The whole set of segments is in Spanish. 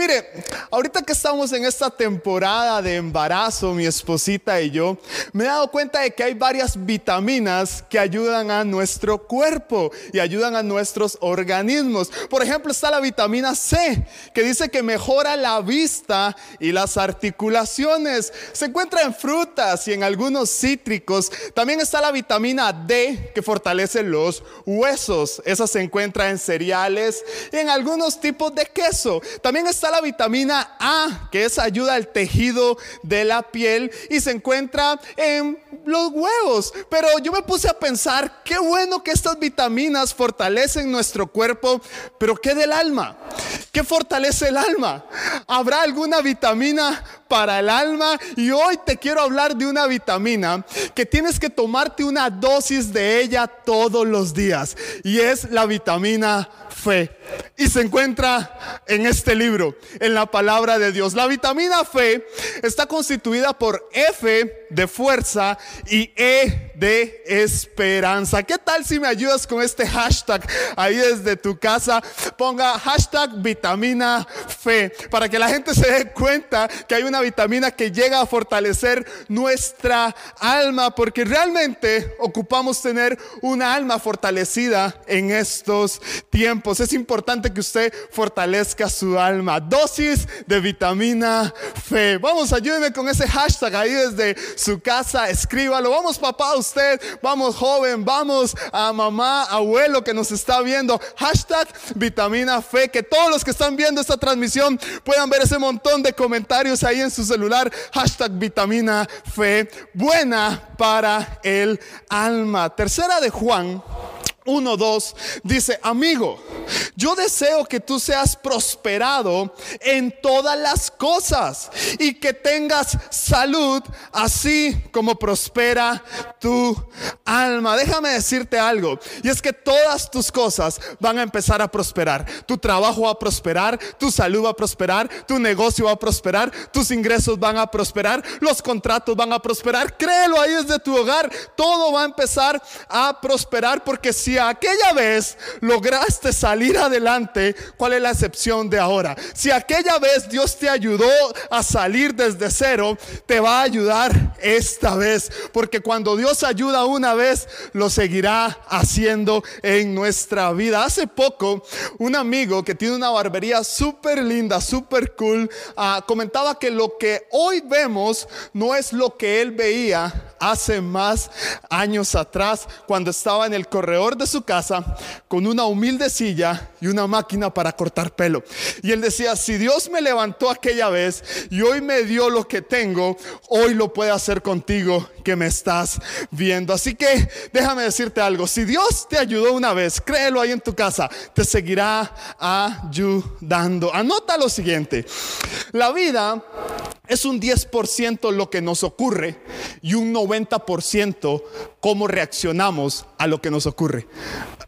Mire, ahorita que estamos en esta temporada de embarazo, mi esposita y yo, me he dado cuenta de que hay varias vitaminas que ayudan a nuestro cuerpo y ayudan a nuestros organismos. Por ejemplo, está la vitamina C, que dice que mejora la vista y las articulaciones. Se encuentra en frutas y en algunos cítricos. También está la vitamina D, que fortalece los huesos. Esa se encuentra en cereales y en algunos tipos de queso. También está la vitamina A, que es ayuda al tejido de la piel y se encuentra en los huevos. Pero yo me puse a pensar, qué bueno que estas vitaminas fortalecen nuestro cuerpo, pero ¿qué del alma? ¿Qué fortalece el alma? ¿Habrá alguna vitamina para el alma? Y hoy te quiero hablar de una vitamina que tienes que tomarte una dosis de ella todos los días. Y es la vitamina fe. Y se encuentra en este libro, en la palabra de Dios. La vitamina fe está constituida por F de fuerza y E de esperanza. ¿Qué tal si me ayudas con este hashtag ahí desde tu casa? Ponga hashtag vitamina fe para que la gente se dé cuenta que hay una vitamina que llega a fortalecer nuestra alma porque realmente ocupamos tener una alma fortalecida en estos tiempos. Es importante que usted fortalezca su alma. Dosis de vitamina fe. Vamos, ayúdeme con ese hashtag ahí desde su casa. Escríbalo. Vamos, papá, usted. Vamos, joven. Vamos a mamá, abuelo que nos está viendo. Hashtag vitamina fe. Que todos los que están viendo esta transmisión puedan ver ese montón de comentarios ahí en su celular. Hashtag vitamina fe. Buena para el alma. Tercera de Juan. 1, 2, dice, amigo, yo deseo que tú seas prosperado en todas las cosas y que tengas salud así como prospera tu alma. Déjame decirte algo, y es que todas tus cosas van a empezar a prosperar. Tu trabajo va a prosperar, tu salud va a prosperar, tu negocio va a prosperar, tus ingresos van a prosperar, los contratos van a prosperar. Créelo ahí desde tu hogar, todo va a empezar a prosperar porque si aquella vez lograste salir adelante, ¿cuál es la excepción de ahora? Si aquella vez Dios te ayudó a salir desde cero, te va a ayudar esta vez. Porque cuando Dios ayuda una vez, lo seguirá haciendo en nuestra vida. Hace poco, un amigo que tiene una barbería súper linda, súper cool, ah, comentaba que lo que hoy vemos no es lo que él veía hace más años atrás, cuando estaba en el corredor de su casa con una humilde silla y una máquina para cortar pelo. Y él decía, si Dios me levantó aquella vez y hoy me dio lo que tengo, hoy lo puede hacer contigo que me estás viendo. Así que déjame decirte algo, si Dios te ayudó una vez, créelo ahí en tu casa, te seguirá ayudando. Anota lo siguiente, la vida es un 10% lo que nos ocurre y un 90% cómo reaccionamos a lo que nos ocurre.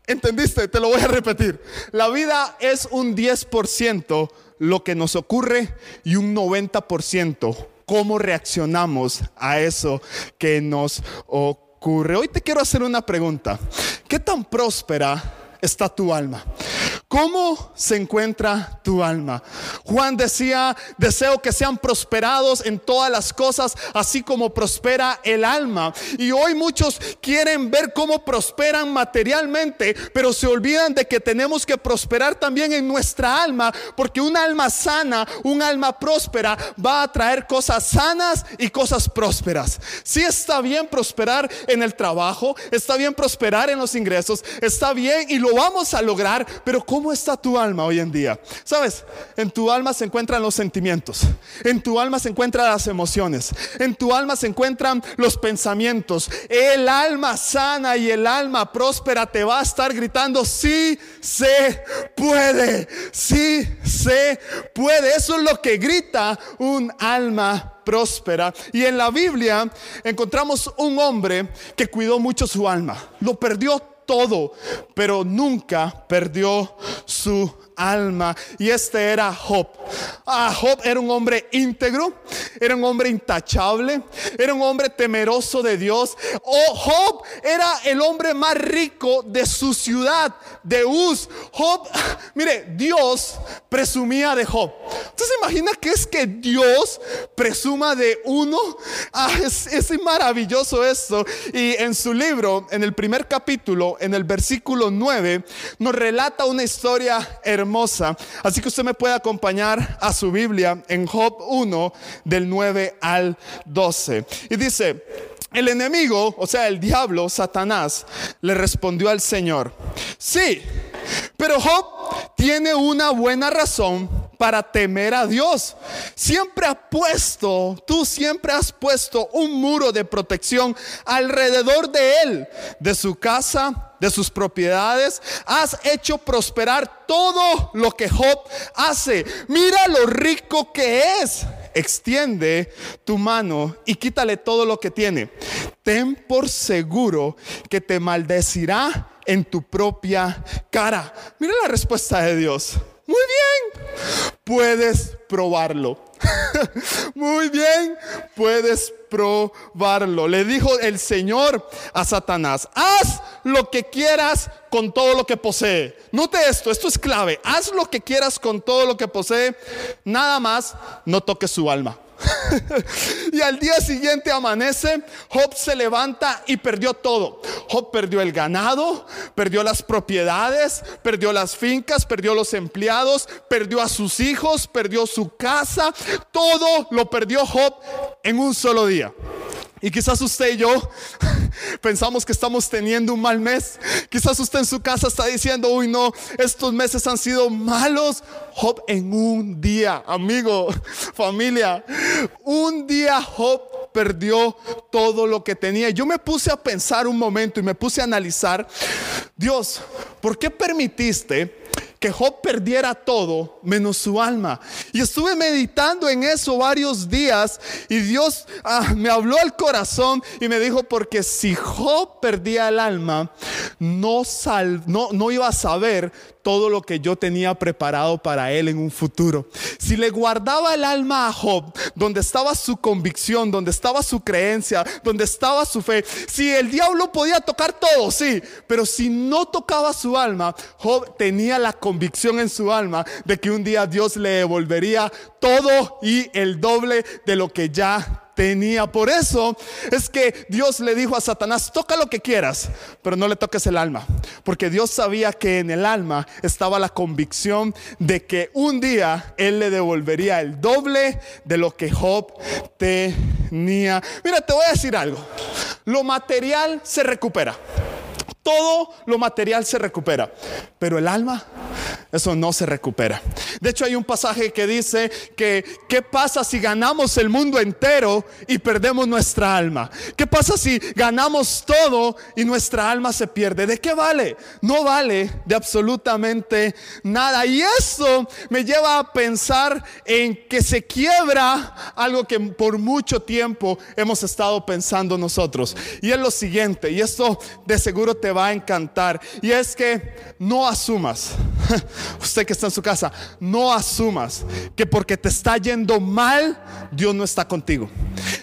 ¿Entendiste? Te lo voy a repetir. La vida es un 10% lo que nos ocurre y un 90% cómo reaccionamos a eso que nos ocurre. Hoy te quiero hacer una pregunta. ¿Qué tan próspera está tu alma? ¿Cómo se encuentra tu alma? Juan decía, deseo que sean prosperados en todas las cosas, así como prospera el alma. Y hoy muchos quieren ver cómo prosperan materialmente, pero se olvidan de que tenemos que prosperar también en nuestra alma, porque un alma sana, un alma próspera, va a traer cosas sanas y cosas prósperas. Si está bien prosperar en el trabajo, está bien prosperar en los ingresos, está bien y lo vamos a lograr, pero ¿cómo ¿Cómo está tu alma hoy en día? Sabes, en tu alma se encuentran los sentimientos, en tu alma se encuentran las emociones, en tu alma se encuentran los pensamientos. El alma sana y el alma próspera te va a estar gritando, sí se puede, sí se puede. Eso es lo que grita un alma próspera. Y en la Biblia encontramos un hombre que cuidó mucho su alma. Lo perdió todo, pero nunca perdió su alma. Y este era Job. Ah, Job era un hombre íntegro, era un hombre intachable, era un hombre temeroso de Dios. Oh, Job era el hombre más rico de su ciudad, de Uz. Job, mire, Dios presumía de Job. Entonces imagina que es que Dios presuma de uno. Ah, es, es maravilloso esto. Y en su libro, en el primer capítulo, en el versículo 9, nos relata una historia hermosa. Así que usted me puede acompañar a su Biblia en Job 1, del 9 al 12. Y dice, el enemigo, o sea, el diablo, Satanás, le respondió al Señor, sí, pero Job tiene una buena razón para temer a Dios. Siempre ha puesto, tú siempre has puesto un muro de protección alrededor de él, de su casa, de sus propiedades. Has hecho prosperar todo lo que Job hace. Mira lo rico que es. Extiende tu mano y quítale todo lo que tiene. Ten por seguro que te maldecirá en tu propia cara. Mira la respuesta de Dios. Muy bien, puedes probarlo. Muy bien, puedes probarlo. Le dijo el Señor a Satanás, haz lo que quieras con todo lo que posee. Note esto, esto es clave. Haz lo que quieras con todo lo que posee. Nada más, no toques su alma. y al día siguiente amanece, Job se levanta y perdió todo. Job perdió el ganado, perdió las propiedades, perdió las fincas, perdió los empleados, perdió a sus hijos, perdió su casa. Todo lo perdió Job en un solo día. Y quizás usted y yo pensamos que estamos teniendo un mal mes. Quizás usted en su casa está diciendo, uy no, estos meses han sido malos. Job en un día, amigo, familia, un día Job perdió todo lo que tenía. Yo me puse a pensar un momento y me puse a analizar, Dios, ¿por qué permitiste? Que Job perdiera todo menos su alma. Y estuve meditando en eso varios días y Dios ah, me habló al corazón y me dijo, porque si Job perdía el alma, no, sal, no, no iba a saber todo lo que yo tenía preparado para él en un futuro. Si le guardaba el alma a Job, donde estaba su convicción, donde estaba su creencia, donde estaba su fe, si el diablo podía tocar todo, sí, pero si no tocaba su alma, Job tenía la convicción en su alma de que un día Dios le devolvería todo y el doble de lo que ya tenía. Por eso es que Dios le dijo a Satanás, toca lo que quieras, pero no le toques el alma. Porque Dios sabía que en el alma estaba la convicción de que un día Él le devolvería el doble de lo que Job tenía. Mira, te voy a decir algo. Lo material se recupera. Todo lo material se recupera, pero el alma, eso no se recupera. De hecho, hay un pasaje que dice que, ¿qué pasa si ganamos el mundo entero y perdemos nuestra alma? ¿Qué pasa si ganamos todo y nuestra alma se pierde? ¿De qué vale? No vale de absolutamente nada. Y eso me lleva a pensar en que se quiebra algo que por mucho tiempo hemos estado pensando nosotros. Y es lo siguiente, y esto de seguro te va a encantar. Y es que no asumas, usted que está en su casa, no asumas que porque te está yendo mal, Dios no está contigo.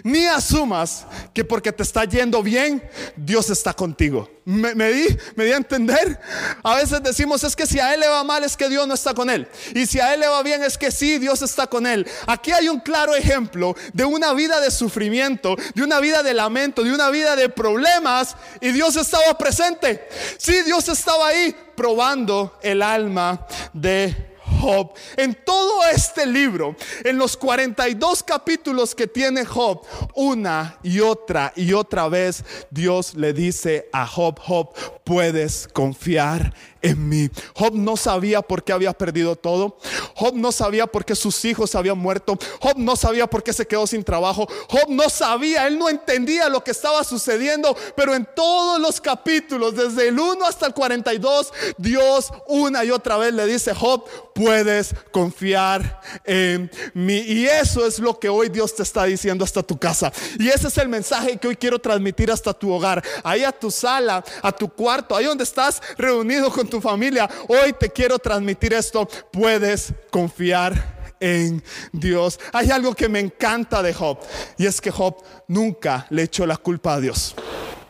Ni asumas que porque te está yendo bien, Dios está contigo. Me, di, me di a entender. A veces decimos es que si a él le va mal es que Dios no está con él. Y si a él le va bien es que sí, Dios está con él. Aquí hay un claro ejemplo de una vida de sufrimiento, de una vida de lamento, de una vida de problemas. Y Dios estaba presente. Sí, Dios estaba ahí probando el alma de Job. En todo este libro, en los 42 capítulos que tiene Job, una y otra y otra vez Dios le dice a Job, Job, puedes confiar en mí. Job no sabía por qué había perdido todo. Job no sabía por qué sus hijos habían muerto. Job no sabía por qué se quedó sin trabajo. Job no sabía, él no entendía lo que estaba sucediendo. Pero en todos los capítulos, desde el 1 hasta el 42, Dios una y otra vez le dice, Job, puedes confiar en mí. Y eso es lo que hoy Dios te está diciendo hasta tu casa. Y ese es el mensaje que hoy quiero transmitir hasta tu hogar. Ahí a tu sala, a tu cuarto, ahí donde estás reunido con tu familia, hoy te quiero transmitir esto. Puedes confiar en Dios. Hay algo que me encanta de Job y es que Job nunca le echó la culpa a Dios.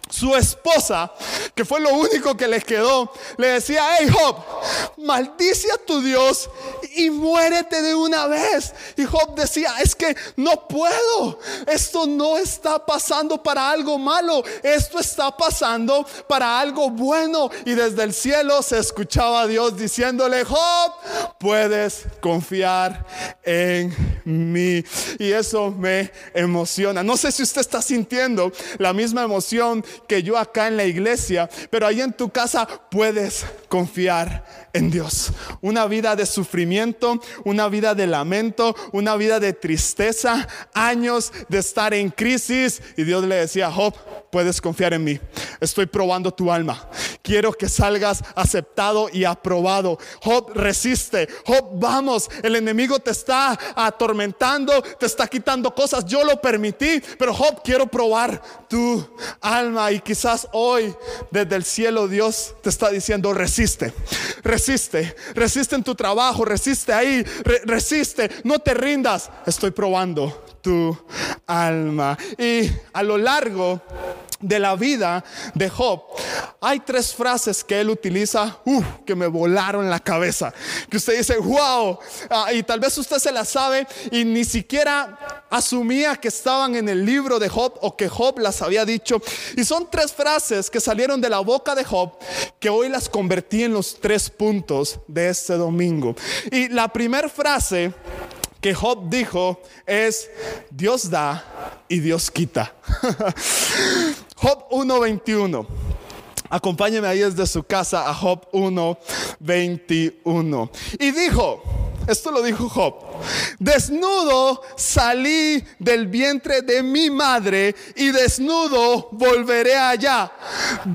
Su esposa, que fue lo único que le quedó, le decía, hey Job, maldice a tu Dios y muérete de una vez. Y Job decía, es que no puedo, esto no está pasando para algo malo, esto está pasando para algo bueno. Y desde el cielo se escuchaba a Dios diciéndole, Job, puedes confiar en Y eso me emociona. No sé si usted está sintiendo la misma emoción que yo acá en la iglesia, pero ahí en tu casa puedes confiar en Dios. Una vida de sufrimiento, una vida de lamento, una vida de tristeza, años de estar en crisis. Y Dios le decía, Job, puedes confiar en mí. Estoy probando tu alma. Quiero que salgas aceptado y aprobado. Job, resiste. Job, vamos. El enemigo te está atormentando, te está quitando cosas. Yo lo permití, pero Job, quiero probar tu alma. Y quizás hoy, desde el cielo, Dios te está diciendo, resiste. Resiste. Resiste en tu trabajo. Resiste ahí. resiste. No te rindas. Estoy probando tu alma. Y a lo largo de la vida de Job, hay tres frases que él utiliza que me volaron la cabeza. Que usted dice, wow, ah, y tal vez usted se las sabe y ni siquiera asumía que estaban en el libro de Job o que Job las había dicho. Y son tres frases que salieron de la boca de Job que hoy las convertí en los tres puntos de este domingo. Y la primera frase que Job dijo es, Dios da y Dios quita. Job 1.21. Acompáñeme ahí desde su casa a Job 1.21. Y dijo, esto lo dijo Job, desnudo salí del vientre de mi madre y desnudo volveré allá.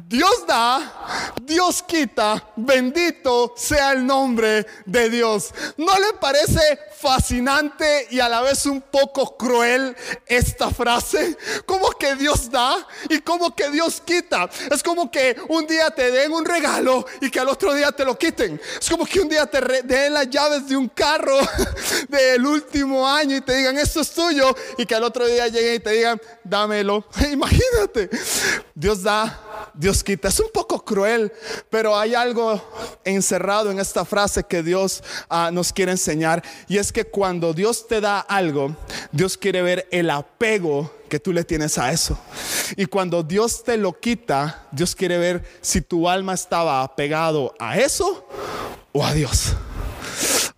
Dios da, Dios quita, bendito sea el nombre de Dios. ¿No le parece fascinante y a la vez un poco cruel esta frase? Como que Dios da y como que Dios quita. Es como que un día te den un regalo y que al otro día te lo quiten. Es como que un día te den las llaves de un carro del último año y te digan esto es tuyo y que al otro día lleguen y te digan dámelo. Imagínate. Dios da, Dios quita. Es un poco cruel, pero hay algo encerrado en esta frase que Dios ah, nos quiere enseñar y es que cuando Dios te da algo, Dios quiere ver el apego que tú le tienes a eso. Y cuando Dios te lo quita, Dios quiere ver si tu alma estaba apegado a eso o a Dios.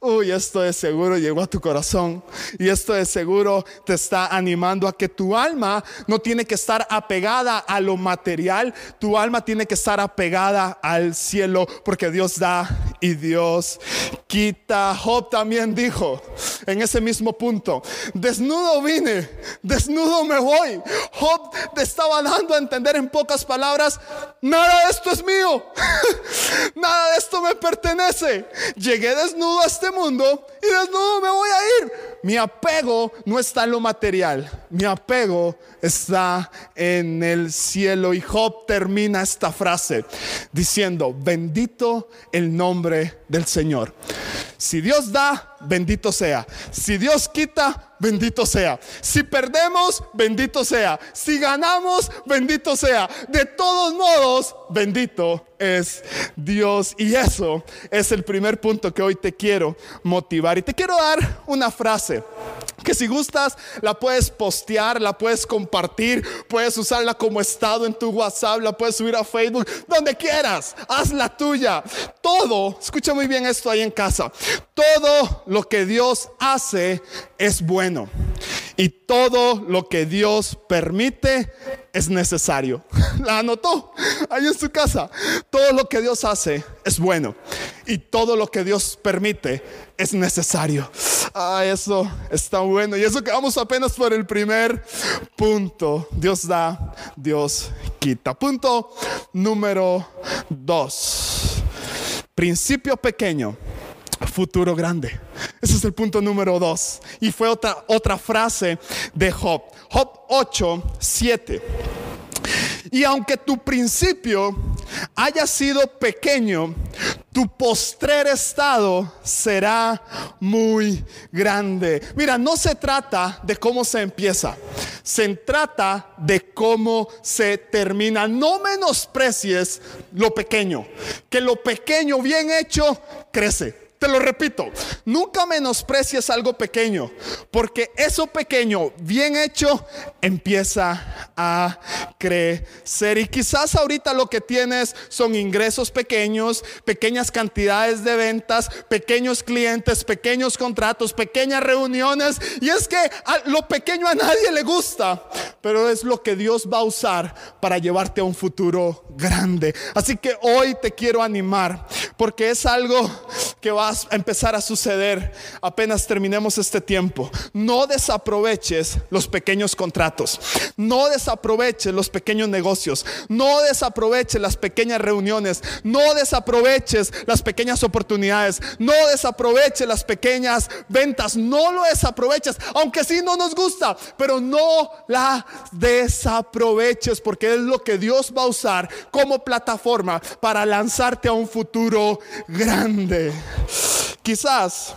Uy, esto de seguro llegó a tu corazón. Y esto de seguro te está animando a que tu alma no tiene que estar apegada a lo material. Tu alma tiene que estar apegada al cielo porque Dios da y Dios quita. Job también dijo en ese mismo punto, desnudo vine, desnudo me voy. Job te estaba dando a entender en pocas palabras, nada de esto es mío. nada de esto me pertenece. Llegué desnudo a este mundo y desnudo me voy a ir. Mi apego no está en lo material, mi apego está en el cielo. Y Job termina esta frase diciendo, bendito el nombre del Señor. Si Dios da, bendito sea. Si Dios quita, bendito sea. Si perdemos, bendito sea. Si ganamos, bendito sea. De todos modos, bendito es Dios. Y eso es el primer punto que hoy te quiero motivar. Y te quiero dar una frase que si gustas la puedes postear, la puedes compartir, puedes usarla como estado en tu WhatsApp, la puedes subir a Facebook, donde quieras, haz la tuya. Todo, escucha muy bien esto ahí en casa, todo lo que Dios hace es bueno. Y todo lo que Dios permite es necesario. La anotó ahí en su casa. Todo lo que Dios hace es bueno. Y todo lo que Dios permite es necesario. Ah, eso está bueno. Y eso que vamos apenas por el primer punto. Dios da, Dios quita. Punto número dos. Principio pequeño futuro grande. Ese es el punto número dos. Y fue otra, otra frase de Job. Job 8, 7. Y aunque tu principio haya sido pequeño, tu postrer estado será muy grande. Mira, no se trata de cómo se empieza, se trata de cómo se termina. No menosprecies lo pequeño, que lo pequeño bien hecho crece. Te lo repito, nunca menosprecies algo pequeño, porque eso pequeño, bien hecho, empieza a crecer. Y quizás ahorita lo que tienes son ingresos pequeños, pequeñas cantidades de ventas, pequeños clientes, pequeños contratos, pequeñas reuniones. Y es que lo pequeño a nadie le gusta, pero es lo que Dios va a usar para llevarte a un futuro grande. Así que hoy te quiero animar, porque es algo que va a empezar a suceder apenas terminemos este tiempo. No desaproveches los pequeños contratos. No desaproveches los pequeños negocios. No desaproveches las pequeñas reuniones. No desaproveches las pequeñas oportunidades. No desaproveches las pequeñas ventas. No lo desaproveches. Aunque sí no nos gusta, pero no la desaproveches porque es lo que Dios va a usar como plataforma para lanzarte a un futuro grande. Quizás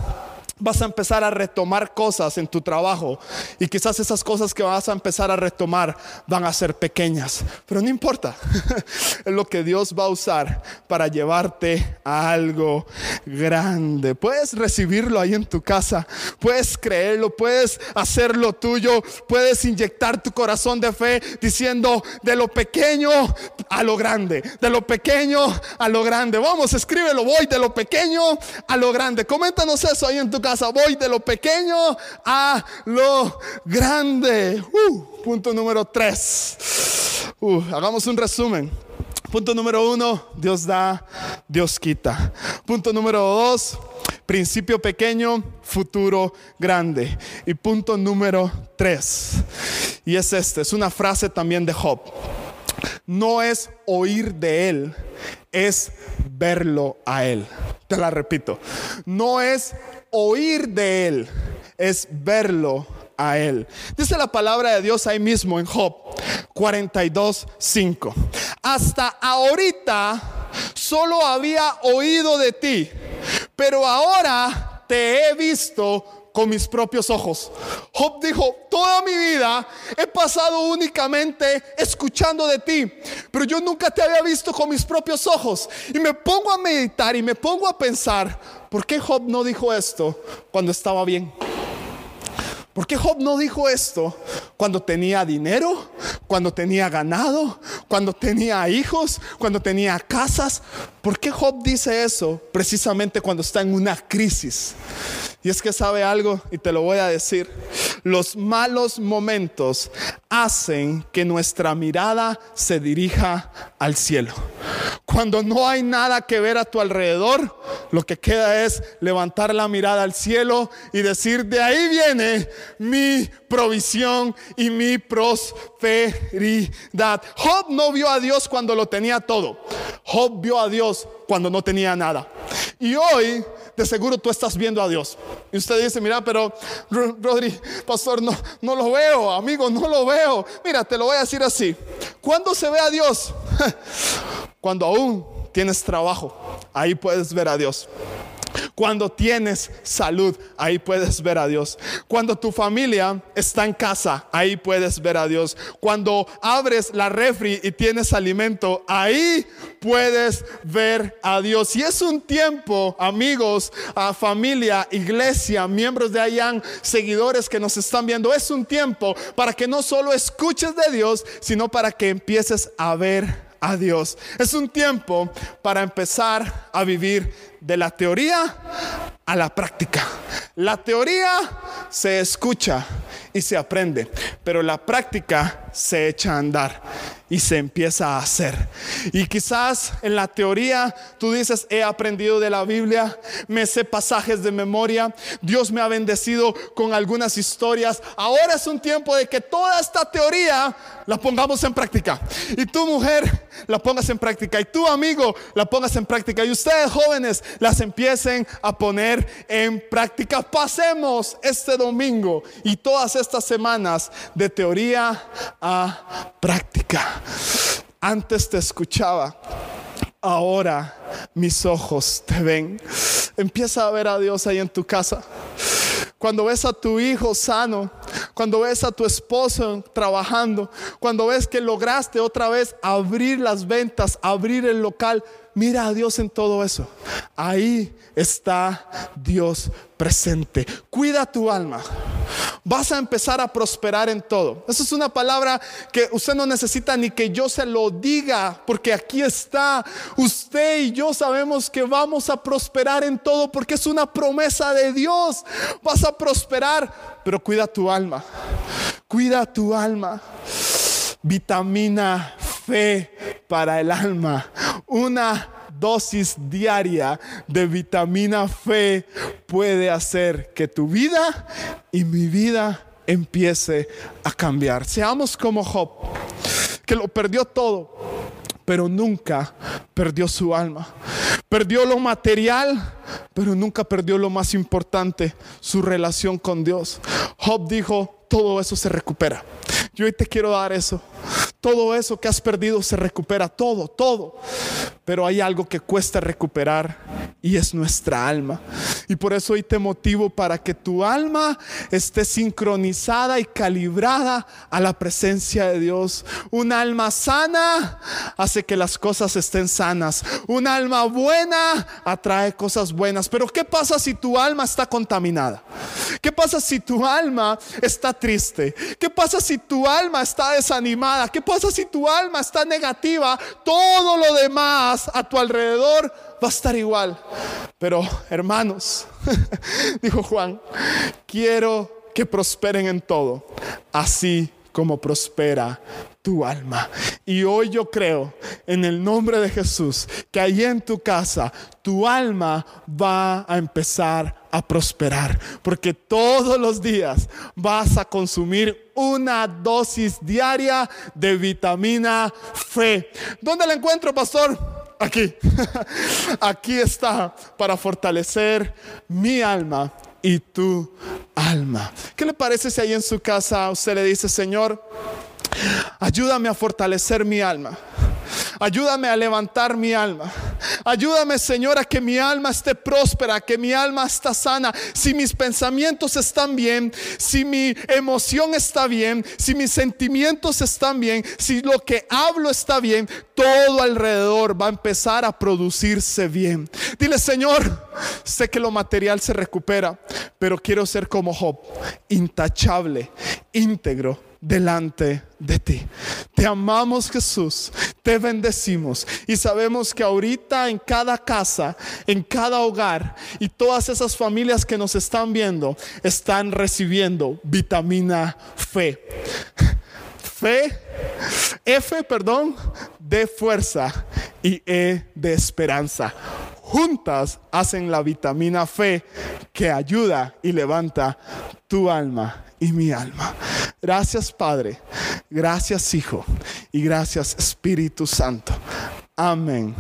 vas a empezar a retomar cosas en tu trabajo. Y quizás esas cosas que vas a empezar a retomar van a ser pequeñas, pero no importa, es lo que Dios va a usar para llevarte a algo grande. Puedes recibirlo ahí en tu casa, puedes creerlo, puedes hacerlo tuyo, puedes inyectar tu corazón de fe diciendo de lo pequeño a lo grande, de lo pequeño a lo grande. Vamos, escríbelo, voy de lo pequeño a lo grande. Coméntanos eso ahí en tu casa voy de lo pequeño a lo grande. Uh, punto número tres. Uh, hagamos un resumen. Punto número uno, Dios da, Dios quita. Punto número dos, principio pequeño, futuro grande. Y punto número tres, y es este, es una frase también de Job. No es oír de él, es verlo a él. Te la repito, no es oír de Él, es verlo a Él. Dice la palabra de Dios ahí mismo en Job 42, 5. Hasta ahorita solo había oído de ti, pero ahora te he visto con mis propios ojos. Job dijo, toda mi vida he pasado únicamente escuchando de ti, pero yo nunca te había visto con mis propios ojos. Y me pongo a meditar y me pongo a pensar, ¿por qué Job no dijo esto cuando estaba bien? ¿Por qué Job no dijo esto cuando tenía dinero, cuando tenía ganado, cuando tenía hijos, cuando tenía casas? ¿Por qué Job dice eso precisamente cuando está en una crisis? Y es que sabe algo, y te lo voy a decir, los malos momentos hacen que nuestra mirada se dirija al cielo. Cuando no hay nada que ver a tu alrededor, lo que queda es levantar la mirada al cielo y decir, de ahí viene mi provisión y mi prosperidad. Job no vio a Dios cuando lo tenía todo. Job vio a Dios cuando no tenía nada. Y hoy de seguro tú estás viendo a Dios. Y usted dice, mira, pero Rodri, pastor, no, no lo veo, amigo, no lo veo. Mira, te lo voy a decir así. ¿Cuándo se ve a Dios? Cuando aún tienes trabajo, ahí puedes ver a Dios. Cuando tienes salud, ahí puedes ver a Dios. Cuando tu familia está en casa, ahí puedes ver a Dios. Cuando abres la refri y tienes alimento, ahí puedes ver a Dios. Y es un tiempo, amigos, a familia, iglesia, miembros de Ayan, seguidores que nos están viendo, es un tiempo para que no solo escuches de Dios, sino para que empieces a ver a Dios. Es un tiempo para empezar a vivir de la teoría a la práctica. La teoría se escucha y se aprende, pero la práctica se echa a andar y se empieza a hacer. Y quizás en la teoría tú dices, he aprendido de la Biblia, me sé pasajes de memoria, Dios me ha bendecido con algunas historias. Ahora es un tiempo de que toda esta teoría la pongamos en práctica. Y tu mujer la pongas en práctica. Y tu amigo la pongas en práctica. Y ustedes jóvenes las empiecen a poner en práctica. Pasemos este domingo y todas estas semanas de teoría a práctica. Antes te escuchaba ahora mis ojos te ven. Empieza a ver a Dios ahí en tu casa. Cuando ves a tu hijo sano, cuando ves a tu esposo trabajando, cuando ves que lograste otra vez abrir las ventas, abrir el local, mira a Dios en todo eso. Ahí está Dios presente. Cuida tu alma. Vas a empezar a prosperar en todo. Esa es una palabra que usted no necesita ni que yo se lo diga, porque aquí está. Usted y yo sabemos que vamos a prosperar en todo porque es una promesa de Dios. Vas a prosperar, pero cuida tu alma. Cuida tu alma. Vitamina fe para el alma. Una dosis diaria de vitamina fe puede hacer que tu vida y mi vida empiece a cambiar. Seamos como Job, que lo perdió todo, pero nunca perdió su alma. Perdió lo material, pero nunca perdió lo más importante, su relación con Dios. Job dijo, todo eso se recupera. Yo hoy te quiero dar eso. Todo eso que has perdido se recupera, todo, todo. Pero hay algo que cuesta recuperar y es nuestra alma. Y por eso hoy te motivo para que tu alma esté sincronizada y calibrada a la presencia de Dios. Un alma sana hace que las cosas estén sanas. Un alma buena atrae cosas buenas. Pero ¿qué pasa si tu alma está contaminada? ¿Qué pasa si tu alma está triste? ¿Qué pasa si tu alma está desanimada? ¿Qué pasa si tu alma está negativa? Todo lo demás a tu alrededor va a estar igual. Pero hermanos, dijo Juan, quiero que prosperen en todo, así como prospera tu alma. Y hoy yo creo en el nombre de Jesús que ahí en tu casa tu alma va a empezar a prosperar, porque todos los días vas a consumir una dosis diaria de vitamina fe. ¿Dónde la encuentro, pastor? Aquí. Aquí está para fortalecer mi alma y tu alma. ¿Qué le parece si ahí en su casa usted le dice, Señor, ayúdame a fortalecer mi alma? Ayúdame a levantar mi alma. Ayúdame, Señor, a que mi alma esté próspera, que mi alma está sana. Si mis pensamientos están bien, si mi emoción está bien, si mis sentimientos están bien, si lo que hablo está bien, todo alrededor va a empezar a producirse bien. Dile, Señor, sé que lo material se recupera, pero quiero ser como Job, intachable, íntegro delante de ti. Te amamos Jesús, te bendecimos y sabemos que ahorita en cada casa, en cada hogar y todas esas familias que nos están viendo están recibiendo vitamina fe. Fe, F, perdón, de fuerza y E de esperanza. Juntas hacen la vitamina fe que ayuda y levanta tu alma y mi alma. Gracias Padre, gracias Hijo y gracias Espíritu Santo. Amén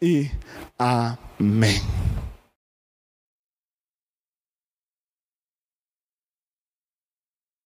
y amén.